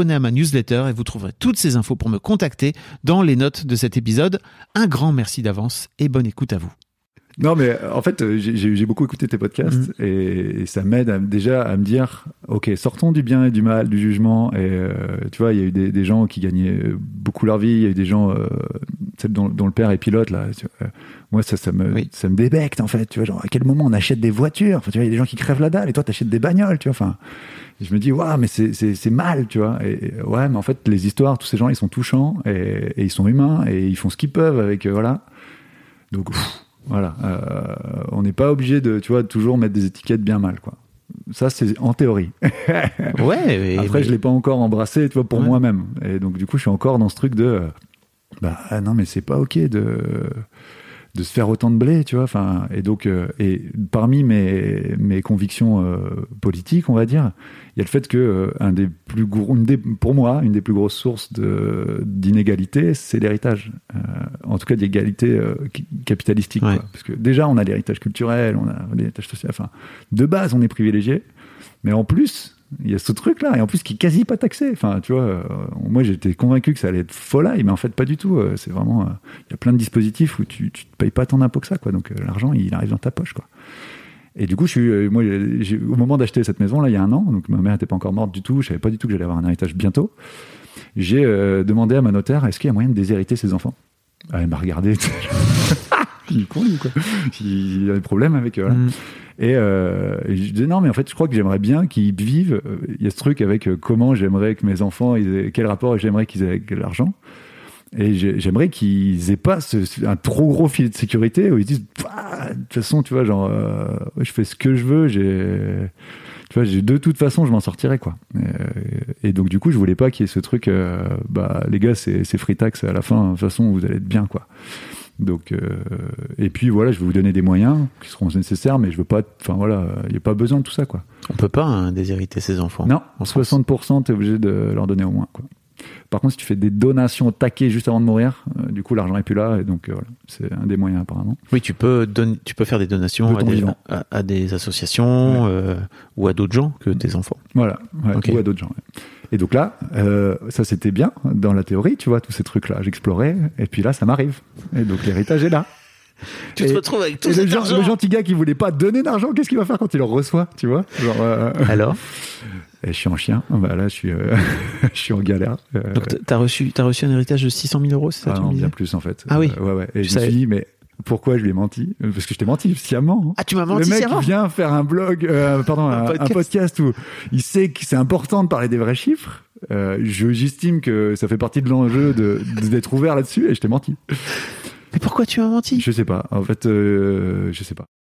À ma newsletter et vous trouverez toutes ces infos pour me contacter dans les notes de cet épisode. Un grand merci d'avance et bonne écoute à vous. Non, mais en fait, j'ai beaucoup écouté tes podcasts Mhm. et, ça m'aide déjà à me dire, ok, sortons du bien et du mal, du jugement. Et euh, tu vois, il y a eu des, des gens qui gagnaient beaucoup leur vie, il y a eu des gens, euh, dont, dont le père est pilote là. tu vois, euh, moi, ça, ça me, Oui. ça me débecte en fait. Tu vois, genre à quel moment on achète des voitures? Enfin, tu vois, il y a des gens qui crèvent la dalle et toi, t'achètes des bagnoles. Tu vois, enfin. Je me dis, waouh, mais c'est- mal, tu vois. Et, ouais, mais en fait, les histoires, tous ces gens, ils sont touchants et, et ils sont humains et ils font ce qu'ils peuvent avec, euh, voilà. Donc, pff, voilà. euh, on n'est pas obligé de, tu vois, toujours mettre des étiquettes bien mal, quoi. Ça, c'est en théorie. Ouais, Après, je l'ai pas encore embrassé, tu vois, pour Ouais. moi-même. Et donc, du coup, je suis encore dans ce truc de, euh, bah ah non, mais c'est pas ok de de se faire autant de blé, tu vois. Enfin, et donc, euh, et parmi mes mes convictions euh, politiques, on va dire, il y a le fait que euh, un des plus gros, une des- pour moi, une des plus grosses sources de d'inégalité, c'est l'héritage. Euh, en tout cas, d'égalité euh, capitalistique. Ouais. quoi. Parce que déjà, on a l'héritage culturel, on a l'héritage social. Enfin, de base, on est privilégié. Mais en plus, il y a ce truc-là, et en plus qui est quasi pas taxé. Enfin, tu vois, euh, moi j'étais convaincu que ça allait être folie, mais en fait pas du tout. Euh, C'est vraiment, euh, il y a plein de dispositifs où tu, tu te payes pas tant d'impôts que ça, quoi. Donc l'argent, il arrive dans ta poche, quoi. Et du coup, je suis, moi, au moment d'acheter cette maison là, il y a un an, donc ma mère n'était pas encore morte du tout. Je savais pas du tout que j'allais avoir un héritage bientôt. J'ai demandé à ma notaire, est-ce qu'il y a moyen de déshériter ses enfants? Elle m'a regardé. il est con, lui, quoi. Il a des problèmes avec voilà. Mm. Et, euh, je disais non, mais en fait, je crois que j'aimerais bien qu'ils vivent. euh, Il y a ce truc avec euh, comment j'aimerais que mes enfants, ils aient- quel rapport j'aimerais qu'ils aient avec l'argent. Et j'ai- j'aimerais qu'ils aient pas ce- un trop gros filet de sécurité où ils disent, Bah, de toute façon, tu vois, genre, euh, je fais ce que je veux, j'ai, tu vois, de toute façon, je m'en sortirai, quoi. Et, donc, du coup, je voulais pas qu'il y ait ce truc, euh, bah, les gars, c'est free tax à la fin, de toute façon, vous allez être bien, quoi. Donc, euh, et puis voilà, je vais vous donner des moyens qui seront nécessaires, mais je veux pas, enfin voilà, il n'y a pas besoin de tout ça, quoi. On peut pas hein, déshériter ses enfants. Non, en France. 60%, tu es obligé de leur donner au moins, quoi. Par contre, si tu fais des donations au taquet juste avant de mourir, euh, du coup, l'argent est plus là, et donc euh, voilà, c'est un des moyens apparemment. Oui, tu peux, donner, tu peux faire des donations De à des, vivant. à, à des associations ou à d'autres gens que tes enfants. Voilà, ouais, ou à d'autres gens. ouais. Et donc là, euh, ça c'était bien dans la théorie, tu vois, tous ces trucs-là. J'explorais, et puis là, ça m'arrive. Et donc l'héritage est là. Tu Et- te retrouves avec tout Et le, cet gen- argent. le gentil gars qui voulait pas donner d'argent, qu'est-ce qu'il va faire quand il le reçoit, tu vois? Genre, euh, Alors, et je suis en chien, bah là, je suis, euh, je suis en galère. Euh, donc t'as reçu, t'as reçu un héritage de 600 000 euros, c'est ça ah tu non, me disais? bien plus en fait. Ah oui. Euh, ouais, ouais. Et Tu je me suis dit, mais Pourquoi je lui ai menti? Parce que je t'ai menti sciemment. hein. Ah, tu m'as menti le mec sciemment vient faire un blog, euh, pardon, un, un podcast. podcast. où il sait que c'est important de parler des vrais chiffres. Euh, je- J'estime que ça fait partie de l'enjeu d'être ouvert là-dessus et je t'ai menti. Mais pourquoi tu m'as menti? Je sais pas. En fait, euh, je sais pas.